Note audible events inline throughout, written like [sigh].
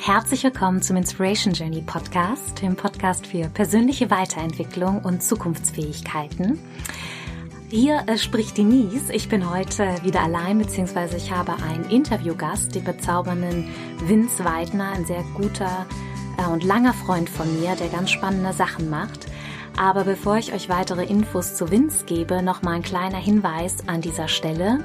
Herzlich willkommen zum Inspiration Journey Podcast, dem Podcast für persönliche Weiterentwicklung und Zukunftsfähigkeiten. Hier äh, spricht Denise. Ich bin heute wieder allein, beziehungsweise ich habe einen Interviewgast, den bezaubernden Vince Weidner, ein sehr guter äh, und langer Freund von mir, der ganz spannende Sachen macht. Aber bevor ich euch weitere Infos zu Vince gebe, noch mal ein kleiner Hinweis an dieser Stelle.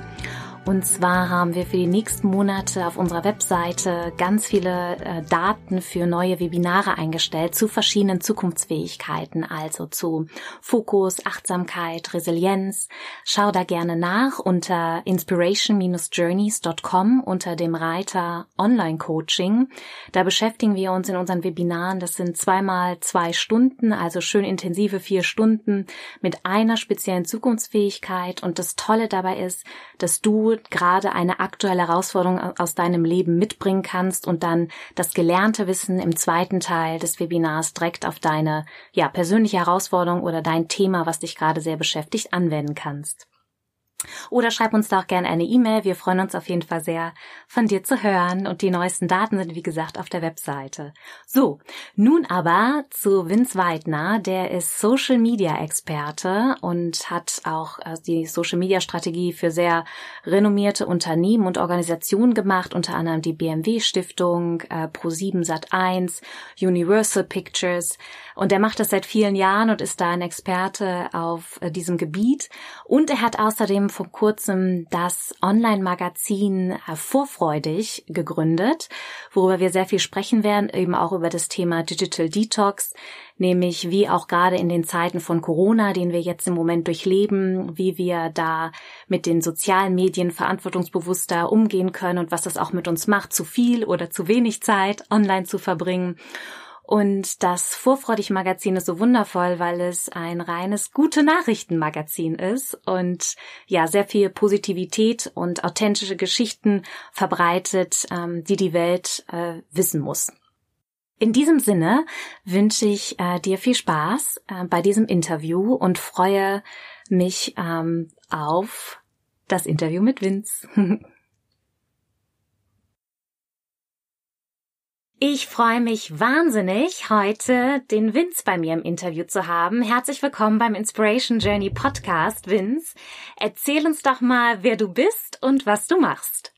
Und zwar haben wir für die nächsten Monate auf unserer Webseite ganz viele äh, Daten für neue Webinare eingestellt zu verschiedenen Zukunftsfähigkeiten, also zu Fokus, Achtsamkeit, Resilienz. Schau da gerne nach unter inspiration-journeys.com unter dem Reiter Online Coaching. Da beschäftigen wir uns in unseren Webinaren, das sind zweimal zwei Stunden, also schön intensive vier Stunden mit einer speziellen Zukunftsfähigkeit. Und das Tolle dabei ist, dass du gerade eine aktuelle Herausforderung aus deinem Leben mitbringen kannst und dann das gelernte Wissen im zweiten Teil des Webinars direkt auf deine ja, persönliche Herausforderung oder dein Thema, was dich gerade sehr beschäftigt, anwenden kannst. Oder schreib uns doch gerne eine E-Mail. Wir freuen uns auf jeden Fall sehr, von dir zu hören. Und die neuesten Daten sind, wie gesagt, auf der Webseite. So, nun aber zu Vince Weidner. Der ist Social Media Experte und hat auch äh, die Social Media Strategie für sehr renommierte Unternehmen und Organisationen gemacht, unter anderem die BMW Stiftung, äh, Pro7 Sat1, Universal Pictures. Und er macht das seit vielen Jahren und ist da ein Experte auf äh, diesem Gebiet. Und er hat außerdem vor kurzem das Online-Magazin äh, Vorfreudig gegründet, worüber wir sehr viel sprechen werden, eben auch über das Thema Digital Detox, nämlich wie auch gerade in den Zeiten von Corona, den wir jetzt im Moment durchleben, wie wir da mit den sozialen Medien verantwortungsbewusster umgehen können und was das auch mit uns macht, zu viel oder zu wenig Zeit online zu verbringen. Und das Vorfreudig-Magazin ist so wundervoll, weil es ein reines gute Nachrichten-Magazin ist und ja, sehr viel Positivität und authentische Geschichten verbreitet, ähm, die die Welt äh, wissen muss. In diesem Sinne wünsche ich äh, dir viel Spaß äh, bei diesem Interview und freue mich ähm, auf das Interview mit Vince. [laughs] Ich freue mich wahnsinnig, heute den Vince bei mir im Interview zu haben. Herzlich willkommen beim Inspiration Journey Podcast, Vince. Erzähl uns doch mal, wer du bist und was du machst.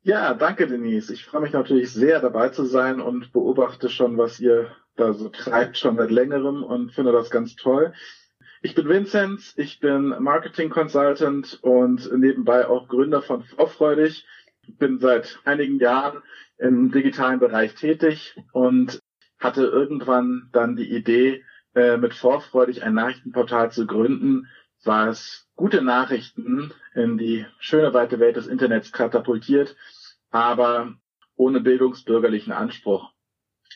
Ja, danke, Denise. Ich freue mich natürlich sehr, dabei zu sein und beobachte schon, was ihr da so treibt, schon seit längerem und finde das ganz toll. Ich bin Vinzenz, ich bin Marketing Consultant und nebenbei auch Gründer von Vorfreudig. Bin seit einigen Jahren im digitalen Bereich tätig und hatte irgendwann dann die Idee, äh, mit Vorfreudig ein Nachrichtenportal zu gründen, was gute Nachrichten in die schöne weite Welt des Internets katapultiert, aber ohne bildungsbürgerlichen Anspruch.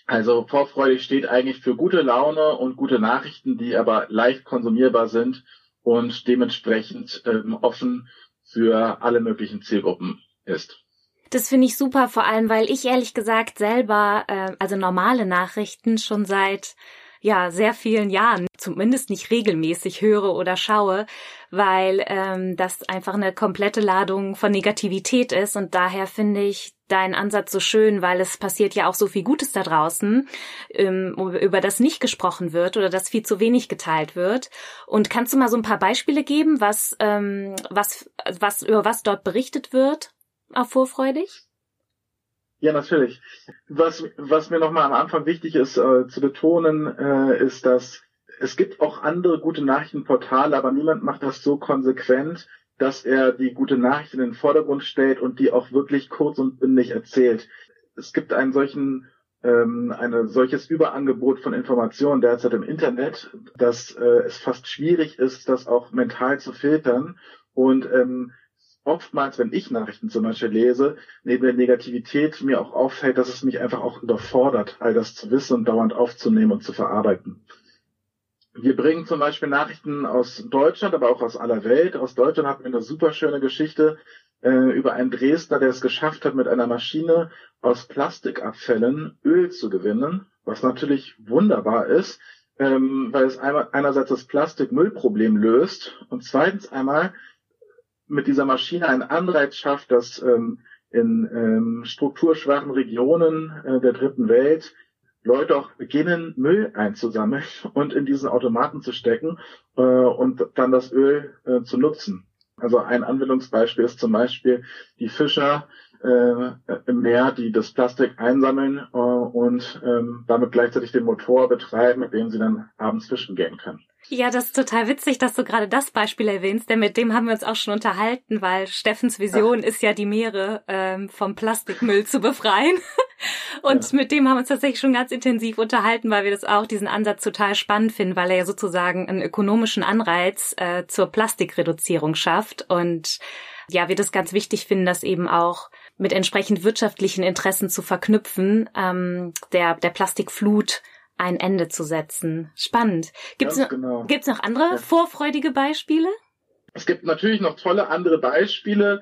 Also Vorfreudig steht eigentlich für gute Laune und gute Nachrichten, die aber leicht konsumierbar sind und dementsprechend ähm, offen für alle möglichen Zielgruppen ist. Das finde ich super, vor allem weil ich ehrlich gesagt selber, äh, also normale Nachrichten schon seit ja sehr vielen Jahren zumindest nicht regelmäßig höre oder schaue, weil ähm, das einfach eine komplette Ladung von Negativität ist und daher finde ich deinen Ansatz so schön, weil es passiert ja auch so viel Gutes da draußen, ähm, über das nicht gesprochen wird oder das viel zu wenig geteilt wird. Und kannst du mal so ein paar Beispiele geben, was ähm, was was über was dort berichtet wird? Auch vorfreudig? Ja, natürlich. Was, was mir nochmal am Anfang wichtig ist äh, zu betonen, äh, ist, dass es gibt auch andere gute Nachrichtenportale, aber niemand macht das so konsequent, dass er die gute Nachricht in den Vordergrund stellt und die auch wirklich kurz und bündig erzählt. Es gibt einen solchen ähm, ein solches Überangebot von Informationen derzeit im Internet, dass äh, es fast schwierig ist, das auch mental zu filtern. Und ähm, oftmals, wenn ich Nachrichten zum Beispiel lese, neben der Negativität mir auch auffällt, dass es mich einfach auch überfordert, all das zu wissen und dauernd aufzunehmen und zu verarbeiten. wir bringen zum Beispiel Nachrichten aus Deutschland, aber auch aus aller Welt. Aus Deutschland hatten wir eine super schöne Geschichte äh, über einen Dresdner, der es geschafft hat, mit einer Maschine aus Plastikabfällen Öl zu gewinnen, was natürlich wunderbar ist, ähm, weil es einmal, einerseits das Plastikmüllproblem löst und zweitens einmal mit dieser Maschine einen Anreiz schafft, dass ähm, in ähm, strukturschwachen Regionen äh, der dritten Welt Leute auch beginnen, Müll einzusammeln [laughs] und in diesen Automaten zu stecken äh, und dann das Öl äh, zu nutzen. Also ein Anwendungsbeispiel ist zum Beispiel die Fischer äh, im Meer, die das Plastik einsammeln äh, und ähm, damit gleichzeitig den Motor betreiben, mit dem sie dann abends fischen gehen können. Ja, das ist total witzig, dass du gerade das Beispiel erwähnst, denn mit dem haben wir uns auch schon unterhalten, weil Steffens Vision Ach. ist ja die Meere ähm, vom Plastikmüll zu befreien. [laughs] Und ja. mit dem haben wir uns tatsächlich schon ganz intensiv unterhalten, weil wir das auch diesen Ansatz total spannend finden, weil er ja sozusagen einen ökonomischen Anreiz äh, zur Plastikreduzierung schafft. Und ja, wir das ganz wichtig finden, das eben auch mit entsprechend wirtschaftlichen Interessen zu verknüpfen, ähm, der, der Plastikflut ein Ende zu setzen. Spannend. Gibt es noch, genau. gibt's noch andere ja. vorfreudige Beispiele? Es gibt natürlich noch tolle andere Beispiele,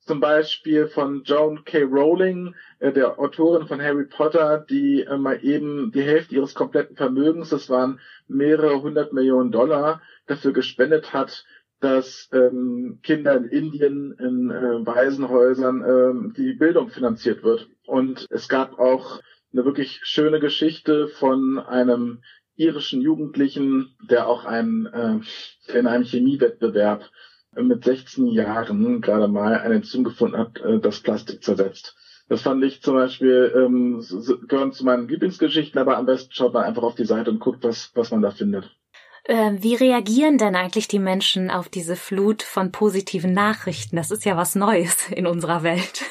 zum Beispiel von Joan K. Rowling, äh, der Autorin von Harry Potter, die äh, mal eben die Hälfte ihres kompletten Vermögens, das waren mehrere hundert Millionen Dollar, dafür gespendet hat, dass ähm, Kinder in Indien in äh, Waisenhäusern ähm, die Bildung finanziert wird. Und es gab auch eine wirklich schöne Geschichte von einem irischen Jugendlichen, der auch ein, äh, in einem Chemiewettbewerb mit 16 Jahren gerade mal eine Enzym gefunden hat, äh, das Plastik zersetzt. Das fand ich zum Beispiel, ähm, gehören zu meinen Lieblingsgeschichten, aber am besten schaut man einfach auf die Seite und guckt, was, was man da findet. Äh, wie reagieren denn eigentlich die Menschen auf diese Flut von positiven Nachrichten? Das ist ja was Neues in unserer Welt.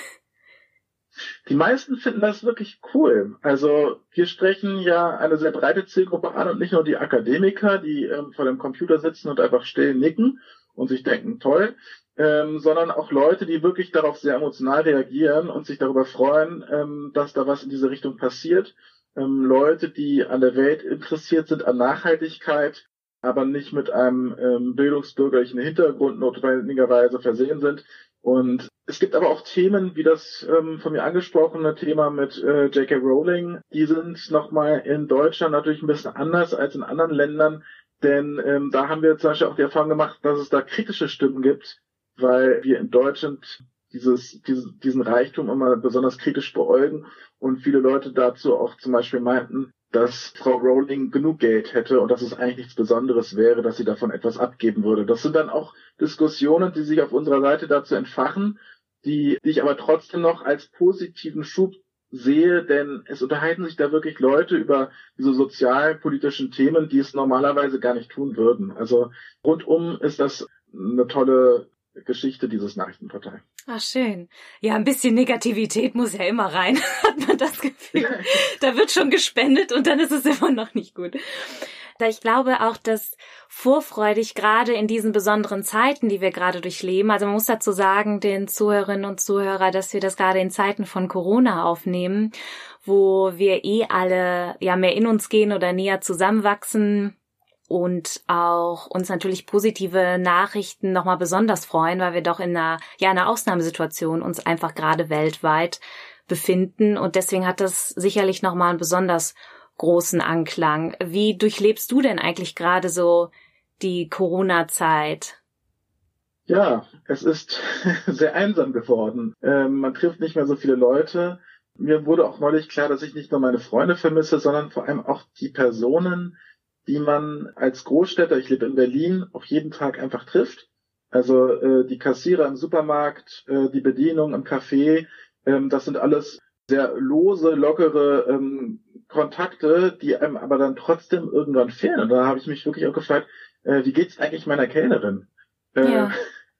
Die meisten finden das wirklich cool. Also wir sprechen ja eine sehr breite Zielgruppe an und nicht nur die Akademiker, die ähm, vor dem Computer sitzen und einfach still nicken und sich denken, toll, ähm, sondern auch Leute, die wirklich darauf sehr emotional reagieren und sich darüber freuen, ähm, dass da was in diese Richtung passiert. Ähm, Leute, die an der Welt interessiert sind, an Nachhaltigkeit, aber nicht mit einem ähm, bildungsbürgerlichen Hintergrund notwendigerweise versehen sind, und es gibt aber auch Themen, wie das ähm, von mir angesprochene Thema mit äh, J.K. Rowling, die sind nochmal in Deutschland natürlich ein bisschen anders als in anderen Ländern, denn ähm, da haben wir zum Beispiel auch die Erfahrung gemacht, dass es da kritische Stimmen gibt, weil wir in Deutschland dieses, dieses, diesen Reichtum immer besonders kritisch beäugen und viele Leute dazu auch zum Beispiel meinten, dass Frau Rowling genug Geld hätte und dass es eigentlich nichts Besonderes wäre, dass sie davon etwas abgeben würde. Das sind dann auch Diskussionen, die sich auf unserer Seite dazu entfachen, die, die ich aber trotzdem noch als positiven Schub sehe, denn es unterhalten sich da wirklich Leute über diese sozialpolitischen Themen, die es normalerweise gar nicht tun würden. Also rundum ist das eine tolle Geschichte dieses Nachrichtenportal. Ach, schön. Ja, ein bisschen Negativität muss ja immer rein, [laughs] hat man das Gefühl. [laughs] Da wird schon gespendet und dann ist es immer noch nicht gut. Da ich glaube auch, dass vorfreudig gerade in diesen besonderen Zeiten, die wir gerade durchleben, also man muss dazu sagen, den Zuhörerinnen und Zuhörer, dass wir das gerade in Zeiten von Corona aufnehmen, wo wir eh alle ja mehr in uns gehen oder näher zusammenwachsen, und auch uns natürlich positive Nachrichten nochmal besonders freuen, weil wir doch in einer, ja, einer Ausnahmesituation uns einfach gerade weltweit befinden. Und deswegen hat das sicherlich nochmal einen besonders großen Anklang. Wie durchlebst du denn eigentlich gerade so die Corona-Zeit? Ja, es ist [laughs] sehr einsam geworden. Ähm, man trifft nicht mehr so viele Leute. Mir wurde auch neulich klar, dass ich nicht nur meine Freunde vermisse, sondern vor allem auch die Personen, die man als Großstädter, ich lebe in Berlin, auf jeden Tag einfach trifft. Also äh, die Kassierer im Supermarkt, äh, die Bedienung im Café, ähm, das sind alles sehr lose, lockere ähm, Kontakte, die einem aber dann trotzdem irgendwann fehlen. Und da habe ich mich wirklich auch gefragt, äh, wie geht's eigentlich meiner Kellnerin? Äh, ja.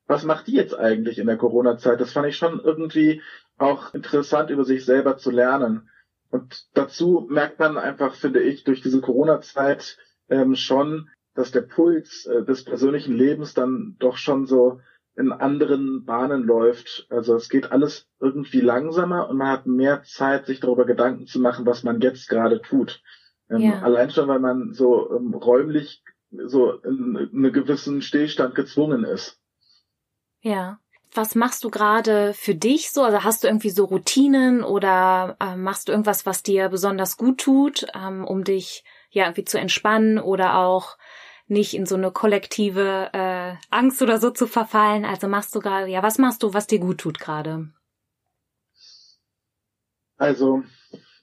Was macht die jetzt eigentlich in der Corona-Zeit? Das fand ich schon irgendwie auch interessant, über sich selber zu lernen. Und dazu merkt man einfach, finde ich, durch diese Corona-Zeit, ähm, schon, dass der Puls äh, des persönlichen Lebens dann doch schon so in anderen Bahnen läuft. Also es geht alles irgendwie langsamer und man hat mehr Zeit, sich darüber Gedanken zu machen, was man jetzt gerade tut. Ähm, ja. Allein schon, weil man so ähm, räumlich so in einen gewissen Stillstand gezwungen ist. Ja. Was machst du gerade für dich so? Also hast du irgendwie so Routinen oder äh, machst du irgendwas, was dir besonders gut tut, ähm, um dich ja irgendwie zu entspannen oder auch nicht in so eine kollektive äh, Angst oder so zu verfallen? Also machst du gerade, ja, was machst du, was dir gut tut gerade? Also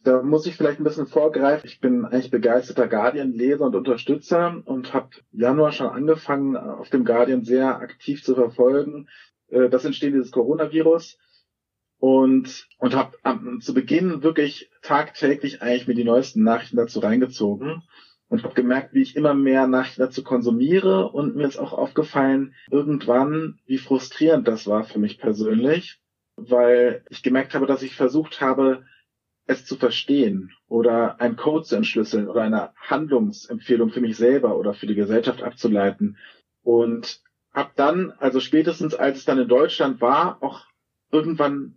da muss ich vielleicht ein bisschen vorgreifen. Ich bin eigentlich begeisterter Guardian-Leser und Unterstützer und habe Januar schon angefangen, auf dem Guardian sehr aktiv zu verfolgen, äh, das Entstehen dieses Coronavirus und und habe zu Beginn wirklich tagtäglich eigentlich mir die neuesten Nachrichten dazu reingezogen und habe gemerkt, wie ich immer mehr Nachrichten dazu konsumiere und mir ist auch aufgefallen irgendwann, wie frustrierend das war für mich persönlich, weil ich gemerkt habe, dass ich versucht habe, es zu verstehen oder einen Code zu entschlüsseln oder eine Handlungsempfehlung für mich selber oder für die Gesellschaft abzuleiten. Und habe dann, also spätestens als es dann in Deutschland war, auch irgendwann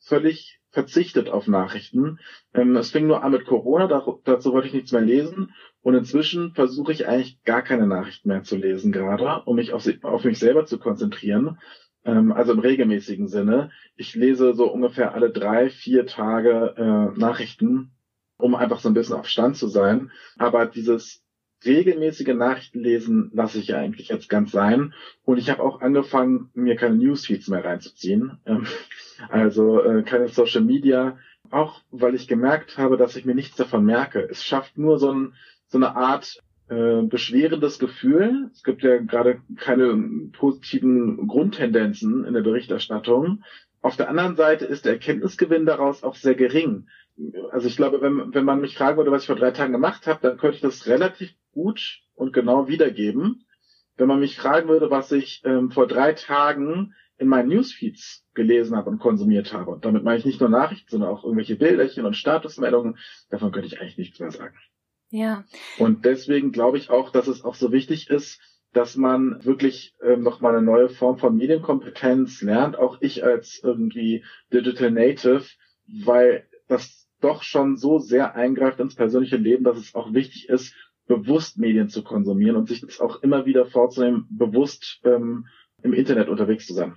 völlig verzichtet auf Nachrichten. Ähm, es fing nur an mit Corona, da, dazu wollte ich nichts mehr lesen. Und inzwischen versuche ich eigentlich gar keine Nachrichten mehr zu lesen gerade, um mich auf, auf mich selber zu konzentrieren ähm, also im regelmäßigen Sinne. Ich lese so ungefähr alle drei, vier Tage äh, Nachrichten, um einfach so ein bisschen auf Stand zu sein. Aber dieses regelmäßige Nachrichtenlesen lasse ich ja eigentlich jetzt ganz sein. Und ich habe auch angefangen, mir keine Newsfeeds mehr reinzuziehen. Ähm, [laughs] also äh, keine Social Media, auch weil ich gemerkt habe, dass ich mir nichts davon merke. Es schafft nur so, ein, so eine Art äh, beschwerendes Gefühl. Es gibt ja gerade keine positiven Grundtendenzen in der Berichterstattung. Auf der anderen Seite ist der Erkenntnisgewinn daraus auch sehr gering. Also ich glaube, wenn, wenn man mich fragen würde, was ich vor drei Tagen gemacht habe, dann könnte ich das relativ gut und genau wiedergeben. Wenn man mich fragen würde, was ich ähm, vor drei Tagen in meinen Newsfeeds gelesen habe und konsumiert habe, und damit meine ich nicht nur Nachrichten, sondern auch irgendwelche Bilderchen und Statusmeldungen, davon könnte ich eigentlich nichts mehr sagen. Ja. Und deswegen glaube ich auch, dass es auch so wichtig ist, dass man wirklich ähm, nochmal eine neue Form von Medienkompetenz lernt, auch ich als irgendwie Digital Native, weil das doch schon so sehr eingreift ins persönliche Leben, dass es auch wichtig ist, bewusst Medien zu konsumieren und sich das auch immer wieder vorzunehmen, bewusst ähm, im Internet unterwegs zu sein.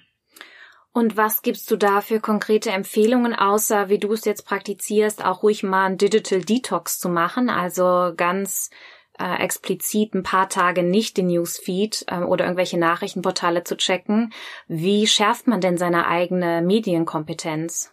Und was gibst du da für konkrete Empfehlungen, außer wie du es jetzt praktizierst, auch ruhig mal ein Digital Detox zu machen, also ganz äh, explizit ein paar Tage nicht den Newsfeed äh, oder irgendwelche Nachrichtenportale zu checken. Wie schärft man denn seine eigene Medienkompetenz?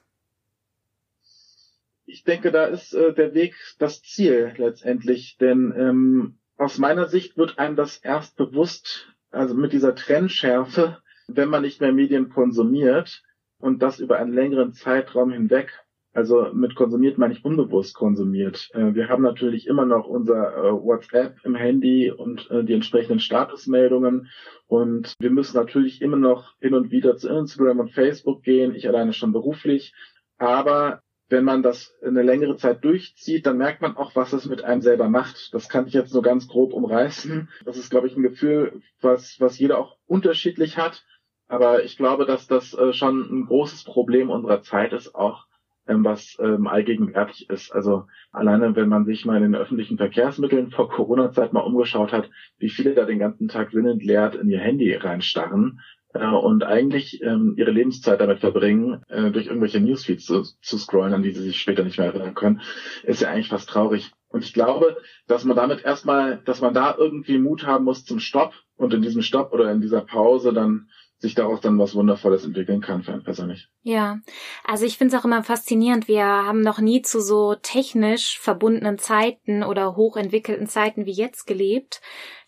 Ich denke, da ist äh, der Weg das Ziel letztendlich, denn ähm, aus meiner Sicht wird einem das erst bewusst, also mit dieser Trennschärfe, wenn man nicht mehr Medien konsumiert und das über einen längeren Zeitraum hinweg, also mit konsumiert meine ich unbewusst konsumiert. Äh, wir haben natürlich immer noch unser äh, WhatsApp im Handy und äh, die entsprechenden Statusmeldungen und wir müssen natürlich immer noch hin und wieder zu Instagram und Facebook gehen, ich alleine schon beruflich, aber wenn man das eine längere Zeit durchzieht, dann merkt man auch, was es mit einem selber macht. Das kann ich jetzt nur ganz grob umreißen. Das ist, glaube ich, ein Gefühl, was, was jeder auch unterschiedlich hat. Aber ich glaube, dass das äh, schon ein großes Problem unserer Zeit ist, auch ähm, was ähm, allgegenwärtig ist. Also alleine, wenn man sich mal in den öffentlichen Verkehrsmitteln vor Corona-Zeit mal umgeschaut hat, wie viele da den ganzen Tag sinnentleert in ihr Handy reinstarren äh, und eigentlich ähm, ihre Lebenszeit damit verbringen, äh, durch irgendwelche Newsfeeds zu, zu scrollen, an die sie sich später nicht mehr erinnern können, ist ja eigentlich fast traurig. Und ich glaube, dass man damit erstmal, dass man da irgendwie Mut haben muss zum Stopp und in diesem Stopp oder in dieser Pause dann sich daraus dann was Wundervolles entwickeln kann für einen persönlich. Ja, also ich finde es auch immer faszinierend. Wir haben noch nie zu so technisch verbundenen Zeiten oder hochentwickelten Zeiten wie jetzt gelebt,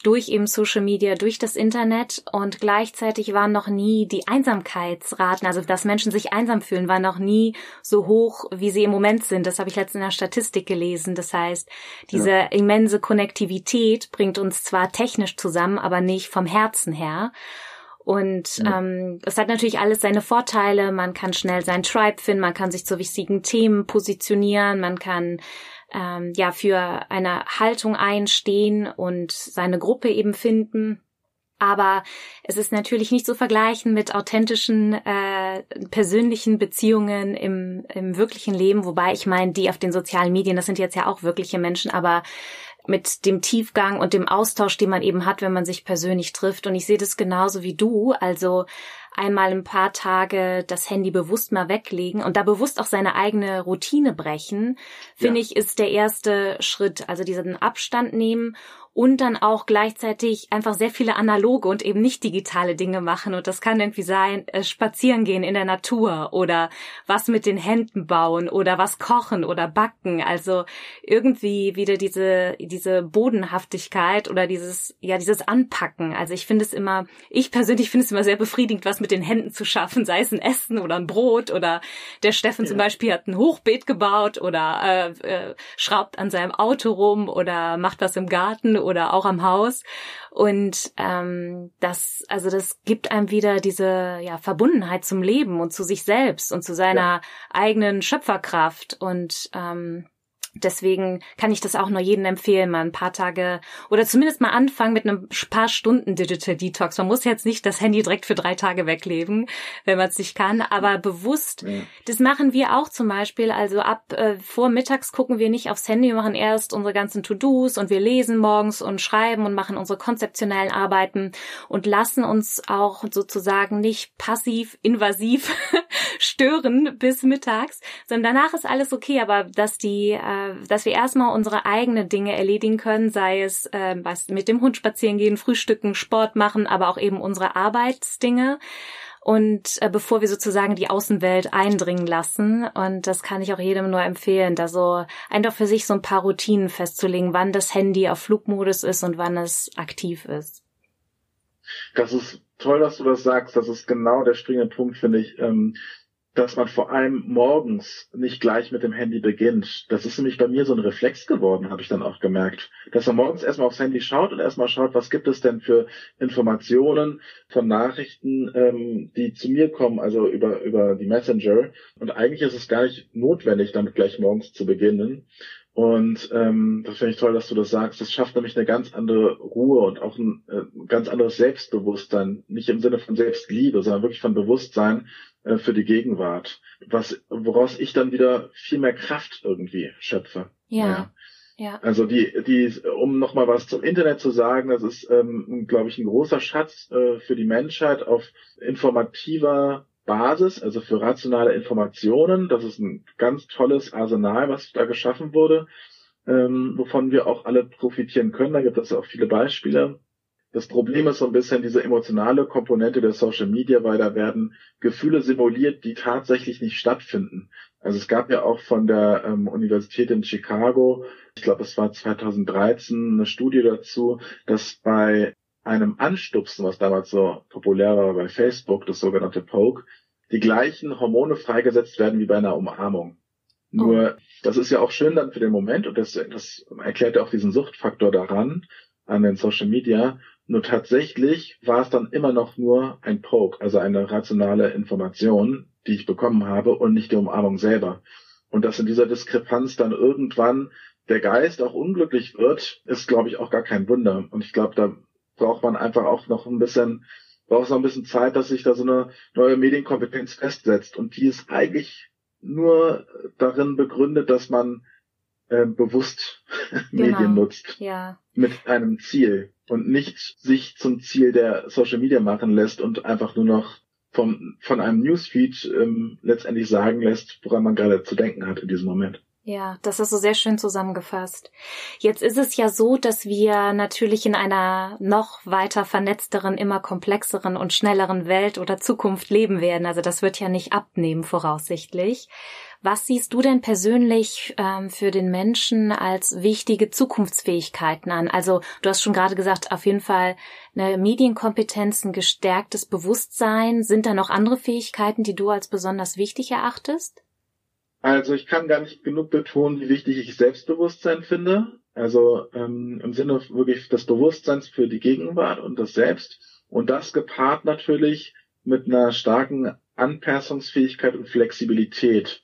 durch eben Social Media, durch das Internet und gleichzeitig waren noch nie die Einsamkeitsraten, also dass Menschen sich einsam fühlen, waren noch nie so hoch, wie sie im Moment sind. Das habe ich letztens in der Statistik gelesen. Das heißt, diese ja. immense Konnektivität bringt uns zwar technisch zusammen, aber nicht vom Herzen her. Und ja. ähm, es hat natürlich alles seine Vorteile. Man kann schnell sein Tribe finden, man kann sich zu wichtigen Themen positionieren, man kann ähm, ja für eine Haltung einstehen und seine Gruppe eben finden. Aber es ist natürlich nicht zu vergleichen mit authentischen äh, persönlichen Beziehungen im, im wirklichen Leben, wobei ich meine, die auf den sozialen Medien, das sind jetzt ja auch wirkliche Menschen, aber mit dem Tiefgang und dem Austausch, den man eben hat, wenn man sich persönlich trifft. Und ich sehe das genauso wie du. Also einmal ein paar Tage das Handy bewusst mal weglegen und da bewusst auch seine eigene Routine brechen, finde ja. ich, ist der erste Schritt. Also diesen Abstand nehmen und dann auch gleichzeitig einfach sehr viele analoge und eben nicht digitale Dinge machen. Und das kann irgendwie sein, äh, spazieren gehen in der Natur oder was mit den Händen bauen oder was kochen oder backen. Also irgendwie wieder diese, diese Bodenhaftigkeit oder dieses, ja, dieses Anpacken. Also ich finde es immer, ich persönlich finde es immer sehr befriedigend, was mit den Händen zu schaffen, sei es ein Essen oder ein Brot oder der Steffen ja. zum Beispiel hat ein Hochbeet gebaut oder äh, äh, schraubt an seinem Auto rum oder macht was im Garten oder auch am Haus. Und ähm, das, also das gibt einem wieder diese ja, Verbundenheit zum Leben und zu sich selbst und zu seiner ja. eigenen Schöpferkraft. Und ähm, Deswegen kann ich das auch nur jedem empfehlen, mal ein paar Tage oder zumindest mal anfangen mit einem paar Stunden Digital Detox. Man muss jetzt nicht das Handy direkt für drei Tage wegleben, wenn man es nicht kann, aber bewusst. Ja. Das machen wir auch zum Beispiel. Also ab äh, vor mittags gucken wir nicht aufs Handy, wir machen erst unsere ganzen To-Dos und wir lesen morgens und schreiben und machen unsere konzeptionellen Arbeiten und lassen uns auch sozusagen nicht passiv invasiv [laughs] stören bis mittags, sondern danach ist alles okay. Aber dass die äh, dass wir erstmal unsere eigenen Dinge erledigen können, sei es äh, was mit dem Hund spazieren gehen, frühstücken, Sport machen, aber auch eben unsere Arbeitsdinge und äh, bevor wir sozusagen die Außenwelt eindringen lassen. Und das kann ich auch jedem nur empfehlen, da so einfach für sich so ein paar Routinen festzulegen, wann das Handy auf Flugmodus ist und wann es aktiv ist. Das ist toll, dass du das sagst. Das ist genau der springende Punkt, finde ich. Ähm, dass man vor allem morgens nicht gleich mit dem Handy beginnt. Das ist nämlich bei mir so ein Reflex geworden, habe ich dann auch gemerkt. Dass man morgens erstmal aufs Handy schaut und erstmal schaut, was gibt es denn für Informationen von Nachrichten, ähm, die zu mir kommen, also über, über die Messenger. Und eigentlich ist es gar nicht notwendig, damit gleich morgens zu beginnen. Und ähm, das finde ich toll, dass du das sagst. Das schafft nämlich eine ganz andere Ruhe und auch ein äh, ganz anderes Selbstbewusstsein. Nicht im Sinne von Selbstliebe, sondern wirklich von Bewusstsein, äh, für die Gegenwart, was woraus ich dann wieder viel mehr Kraft irgendwie schöpfe. Ja. ja. Ja. Also die, die, um nochmal was zum Internet zu sagen, das ist, ähm, glaube ich, ein großer Schatz äh, für die Menschheit auf informativer Basis, also für rationale Informationen. Das ist ein ganz tolles Arsenal, was da geschaffen wurde, ähm, wovon wir auch alle profitieren können. Da gibt es auch viele Beispiele. Das Problem ist so ein bisschen diese emotionale Komponente der Social Media, weil da werden Gefühle simuliert, die tatsächlich nicht stattfinden. Also es gab ja auch von der ähm, Universität in Chicago, ich glaube es war 2013, eine Studie dazu, dass bei einem Anstupsen, was damals so populär war bei Facebook, das sogenannte Poke, die gleichen Hormone freigesetzt werden wie bei einer Umarmung. Nur, oh. das ist ja auch schön dann für den Moment und das, das erklärt ja auch diesen Suchtfaktor daran, an den Social Media. Nur tatsächlich war es dann immer noch nur ein Poke, also eine rationale Information, die ich bekommen habe und nicht die Umarmung selber. Und dass in dieser Diskrepanz dann irgendwann der Geist auch unglücklich wird, ist, glaube ich, auch gar kein Wunder. Und ich glaube, da braucht man einfach auch noch ein bisschen, braucht noch ein bisschen Zeit, dass sich da so eine neue Medienkompetenz festsetzt. Und die ist eigentlich nur darin begründet, dass man äh, bewusst [laughs] genau. Medien nutzt. Ja. Mit einem Ziel und nicht sich zum Ziel der Social Media machen lässt und einfach nur noch vom, von einem Newsfeed ähm, letztendlich sagen lässt, woran man gerade zu denken hat in diesem Moment. Ja, das ist so sehr schön zusammengefasst. Jetzt ist es ja so, dass wir natürlich in einer noch weiter vernetzteren, immer komplexeren und schnelleren Welt oder Zukunft leben werden. Also das wird ja nicht abnehmen voraussichtlich. Was siehst du denn persönlich ähm, für den Menschen als wichtige Zukunftsfähigkeiten an? Also du hast schon gerade gesagt, auf jeden Fall eine Medienkompetenz, ein gestärktes Bewusstsein. Sind da noch andere Fähigkeiten, die du als besonders wichtig erachtest? Also ich kann gar nicht genug betonen, wie wichtig ich Selbstbewusstsein finde. Also ähm, im Sinne wirklich des Bewusstseins für die Gegenwart und das Selbst. Und das gepaart natürlich mit einer starken Anpassungsfähigkeit und Flexibilität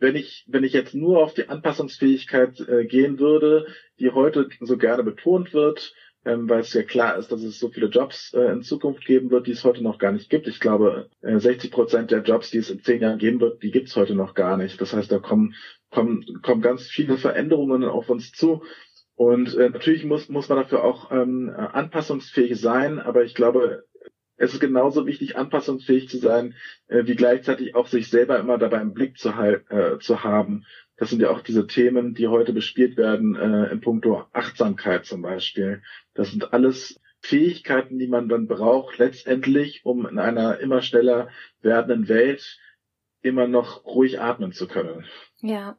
wenn ich, wenn ich jetzt nur auf die Anpassungsfähigkeit äh, gehen würde, die heute so gerne betont wird, ähm, weil es ja klar ist, dass es so viele Jobs äh, in Zukunft geben wird, die es heute noch gar nicht gibt. Ich glaube, äh, 60 Prozent der Jobs, die es in zehn Jahren geben wird, die gibt es heute noch gar nicht. Das heißt, da kommen, kommen, kommen ganz viele Veränderungen auf uns zu. Und äh, natürlich muss, muss man dafür auch ähm, anpassungsfähig sein, aber ich glaube, es ist genauso wichtig, anpassungsfähig zu sein, äh, wie gleichzeitig auch sich selber immer dabei im Blick zu, äh, zu haben. Das sind ja auch diese Themen, die heute bespielt werden, äh, in puncto Achtsamkeit zum Beispiel. Das sind alles Fähigkeiten, die man dann braucht, letztendlich, um in einer immer schneller werdenden Welt immer noch ruhig atmen zu können. Ja.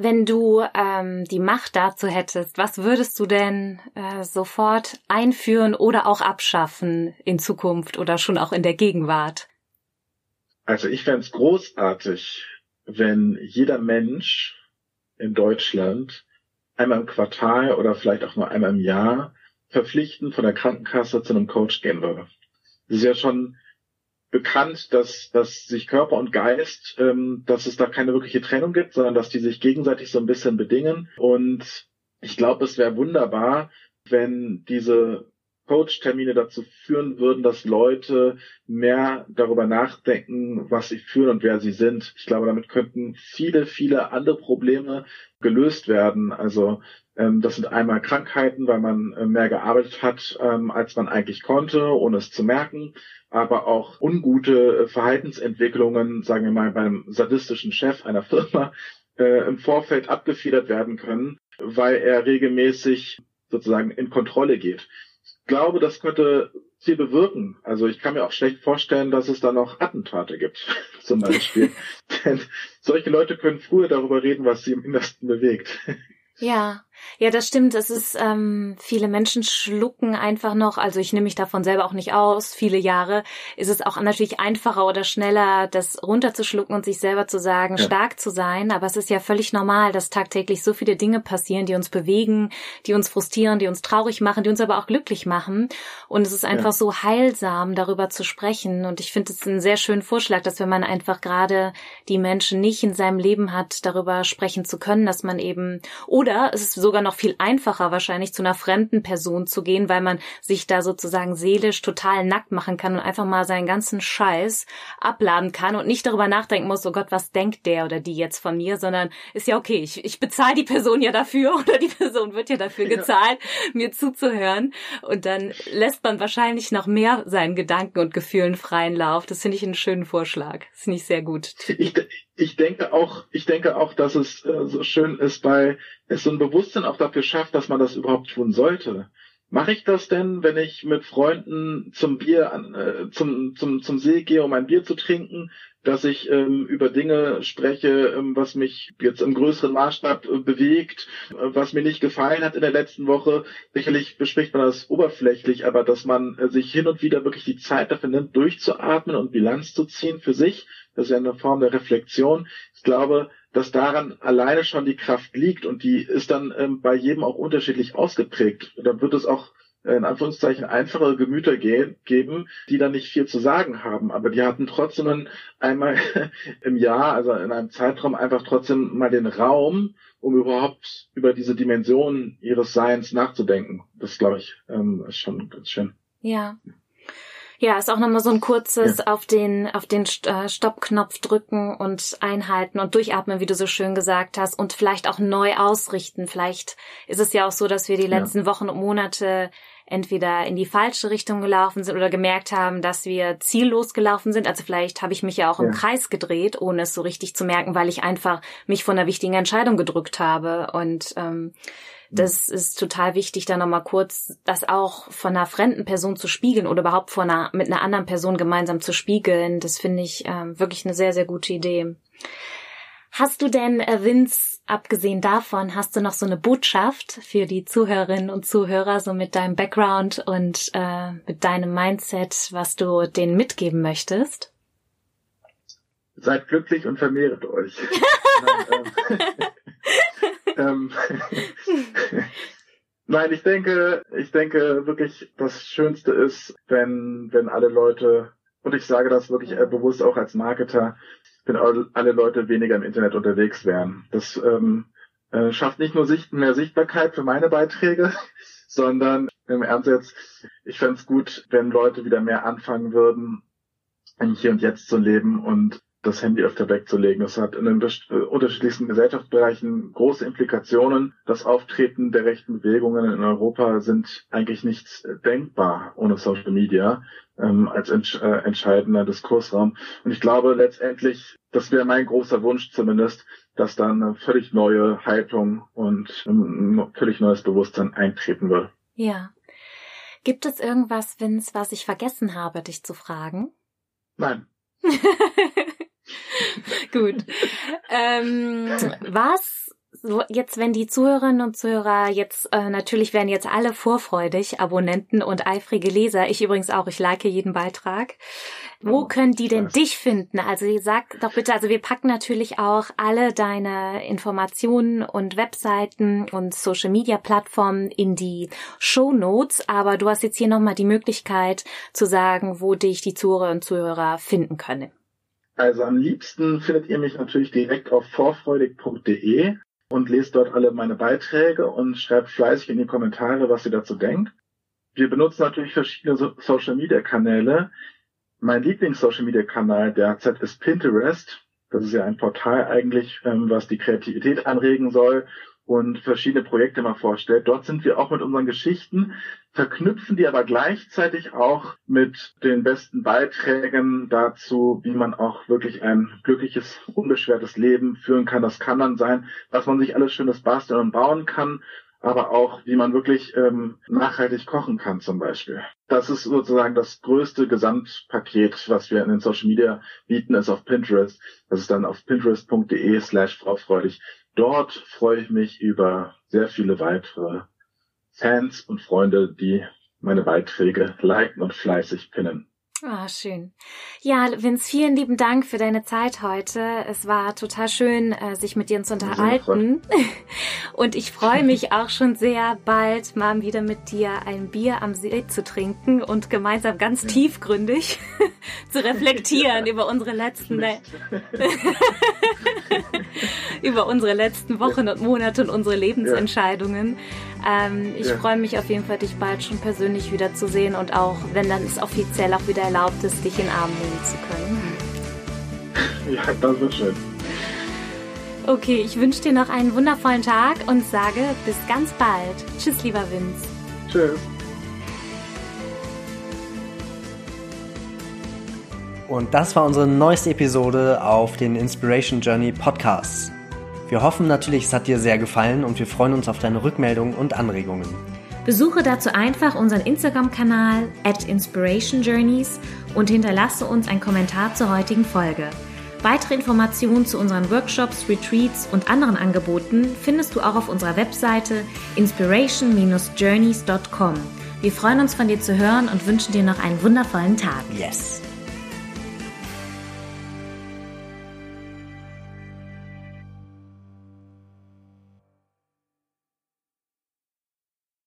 Wenn du ähm, die Macht dazu hättest, was würdest du denn äh, sofort einführen oder auch abschaffen in Zukunft oder schon auch in der Gegenwart? Also ich fände es großartig, wenn jeder Mensch in Deutschland einmal im Quartal oder vielleicht auch nur einmal im Jahr verpflichtend von der Krankenkasse zu einem Coach gehen würde. Das ist ja schon bekannt, dass, dass sich Körper und Geist, ähm, dass es da keine wirkliche Trennung gibt, sondern dass die sich gegenseitig so ein bisschen bedingen. Und ich glaube, es wäre wunderbar, wenn diese Coach-Termine dazu führen würden, dass Leute mehr darüber nachdenken, was sie fühlen und wer sie sind. Ich glaube, damit könnten viele, viele andere Probleme gelöst werden. Also ähm, das sind einmal Krankheiten, weil man äh, mehr gearbeitet hat, ähm, als man eigentlich konnte, ohne es zu merken aber auch ungute äh, Verhaltensentwicklungen, sagen wir mal, beim sadistischen Chef einer Firma [laughs] äh, im Vorfeld abgefedert werden können, weil er regelmäßig sozusagen in Kontrolle geht. Ich glaube, das könnte viel bewirken. Also ich kann mir auch schlecht vorstellen, dass es da noch Attentate gibt, [laughs] zum Beispiel. [laughs] Denn solche Leute können früher darüber reden, was sie im Innersten bewegt. Ja, ja, das stimmt. Es ist, ähm, viele Menschen schlucken einfach noch, also ich nehme mich davon selber auch nicht aus, viele Jahre, ist es auch natürlich einfacher oder schneller, das runterzuschlucken und sich selber zu sagen, ja. stark zu sein. Aber es ist ja völlig normal, dass tagtäglich so viele Dinge passieren, die uns bewegen, die uns frustrieren, die uns traurig machen, die uns aber auch glücklich machen. Und es ist einfach ja. so heilsam, darüber zu sprechen. Und ich finde es einen sehr schönen Vorschlag, dass wenn man einfach gerade die Menschen nicht in seinem Leben hat, darüber sprechen zu können, dass man eben, oder es ist so sogar noch viel einfacher wahrscheinlich zu einer fremden Person zu gehen, weil man sich da sozusagen seelisch total nackt machen kann und einfach mal seinen ganzen Scheiß abladen kann und nicht darüber nachdenken muss, oh Gott, was denkt der oder die jetzt von mir, sondern ist ja okay, ich, ich bezahle die Person ja dafür [laughs] oder die Person wird ja dafür gezahlt, ja. mir zuzuhören und dann lässt man wahrscheinlich noch mehr seinen Gedanken und Gefühlen freien Lauf. Das finde ich einen schönen Vorschlag. Das finde ich sehr gut. Ich, ich denke auch, ich denke auch, dass es äh, so schön ist, weil es so ein Bewusstsein auch dafür schafft, dass man das überhaupt tun sollte. Mache ich das denn, wenn ich mit Freunden zum Bier, äh, zum, zum, zum See gehe, um ein Bier zu trinken, dass ich ähm, über Dinge spreche, ähm, was mich jetzt im größeren Maßstab äh, bewegt, äh, was mir nicht gefallen hat in der letzten Woche. Sicherlich bespricht man das oberflächlich, aber dass man äh, sich hin und wieder wirklich die Zeit dafür nimmt, durchzuatmen und Bilanz zu ziehen für sich, das ist ja eine Form der Reflexion. Ich glaube, dass daran alleine schon die Kraft liegt und die ist dann ähm, bei jedem auch unterschiedlich ausgeprägt. Da wird es auch äh, in Anführungszeichen einfache Gemüter ge geben, die dann nicht viel zu sagen haben, aber die hatten trotzdem einmal [laughs] im Jahr, also in einem Zeitraum einfach trotzdem mal den Raum, um überhaupt über diese Dimension ihres Seins nachzudenken. Das glaube ich ähm, ist schon ganz schön. Ja. Ja, ist auch nochmal so ein kurzes ja. auf den, auf den äh, Stoppknopf drücken und einhalten und durchatmen, wie du so schön gesagt hast, und vielleicht auch neu ausrichten. Vielleicht ist es ja auch so, dass wir die letzten ja. Wochen und Monate entweder in die falsche Richtung gelaufen sind oder gemerkt haben, dass wir ziellos gelaufen sind. Also vielleicht habe ich mich ja auch im Kreis gedreht, ohne es so richtig zu merken, weil ich einfach mich von einer wichtigen Entscheidung gedrückt habe. Und ähm, das ist total wichtig, da nochmal kurz das auch von einer fremden Person zu spiegeln oder überhaupt von einer, mit einer anderen Person gemeinsam zu spiegeln. Das finde ich ähm, wirklich eine sehr, sehr gute Idee. Hast du denn, äh, Vince, abgesehen davon, hast du noch so eine Botschaft für die Zuhörerinnen und Zuhörer, so mit deinem Background und äh, mit deinem Mindset, was du denen mitgeben möchtest? Seid glücklich und vermehret euch. [laughs] Nein, ähm, [laughs] ähm, [laughs] Nein, ich denke, ich denke wirklich, das Schönste ist, wenn, wenn alle Leute, und ich sage das wirklich äh, bewusst auch als Marketer, wenn alle Leute weniger im Internet unterwegs wären. Das ähm, äh, schafft nicht nur Sicht mehr Sichtbarkeit für meine Beiträge, [laughs] sondern im Ernst jetzt, ich fände es gut, wenn Leute wieder mehr anfangen würden, im Hier und Jetzt zu leben und das Handy öfter wegzulegen. Das hat in den äh, unterschiedlichsten Gesellschaftsbereichen große Implikationen. Das Auftreten der rechten Bewegungen in Europa sind eigentlich nicht denkbar ohne Social Media ähm, als entsch äh, entscheidender Diskursraum. Und ich glaube letztendlich, das wäre mein großer Wunsch zumindest, dass dann eine völlig neue Haltung und ein völlig neues Bewusstsein eintreten würde. Ja. Gibt es irgendwas, Vince, was ich vergessen habe, dich zu fragen? Nein. [laughs] Gut. ähm, was jetzt, wenn die Zuhörerinnen und Zuhörer jetzt, äh, natürlich werden jetzt alle vorfreudig, Abonnenten und eifrige Leser, ich übrigens auch, ich like jeden Beitrag. Wo oh, können die denn dich finden? Also sag doch bitte, also wir packen natürlich auch alle deine Informationen und Webseiten und Social Media Plattformen in die Show Notes, aber du hast jetzt hier nochmal die Möglichkeit zu sagen, wo dich die Zuhörerinnen und Zuhörer finden können. Also am liebsten findet ihr mich natürlich direkt auf vorfreudig.de und lest dort alle meine Beiträge und schreibt fleißig in die Kommentare, was ihr dazu denkt. Wir benutzen natürlich verschiedene so Social Media Kanäle. Mein Lieblings-Social Media Kanal derzeit ist Pinterest. Das ist ja ein Portal eigentlich, ähm, was die Kreativität anregen soll und verschiedene Projekte mal vorstellt. Dort sind wir auch mit unseren Geschichten, verknüpfen die aber gleichzeitig auch mit den besten Beiträgen dazu, wie man auch wirklich ein glückliches, unbeschwertes Leben führen kann. Das kann dann sein, was man sich alles Schönes basteln und bauen kann, aber auch, wie man wirklich ähm, nachhaltig kochen kann zum Beispiel. Das ist sozusagen das größte Gesamtpaket, was wir in den Social Media bieten, ist auf Pinterest. Das ist dann auf pinterest.de slash fraufreudig. Dort freue ich mich über sehr viele weitere Fans und Freunde, die meine Beiträge liken und fleißig pinnen. Ah, schön. Ja, Vince, vielen lieben Dank für deine Zeit heute. Es war total schön, äh, sich mit dir zu unterhalten. [laughs] Und ich freue mich auch schon sehr, bald mal wieder mit dir ein Bier am See zu trinken und gemeinsam ganz ja. tiefgründig [laughs] zu reflektieren [laughs] ja. über unsere letzten über unsere letzten Wochen und Monate und unsere Lebensentscheidungen. Ähm, ich freue mich auf jeden Fall, dich bald schon persönlich wiederzusehen und auch, wenn dann es offiziell auch wieder erlaubt ist, dich in den Arm nehmen zu können. [laughs] Ja, das wird schön. Okay, ich wünsche dir noch einen wundervollen Tag und sage bis ganz bald. Tschüss, lieber Vince. Tschüss. Und das war unsere neueste Episode auf den Inspiration Journey Podcasts. Wir hoffen natürlich, es hat dir sehr gefallen und wir freuen uns auf deine Rückmeldungen und Anregungen. Besuche dazu einfach unseren Instagram-Kanal at Inspiration Journeys und hinterlasse uns einen Kommentar zur heutigen Folge. Weitere Informationen zu unseren Workshops, Retreats und anderen Angeboten findest du auch auf unserer Webseite inspiration-journeys.com. Wir freuen uns von dir zu hören und wünschen dir noch einen wundervollen Tag. Yes.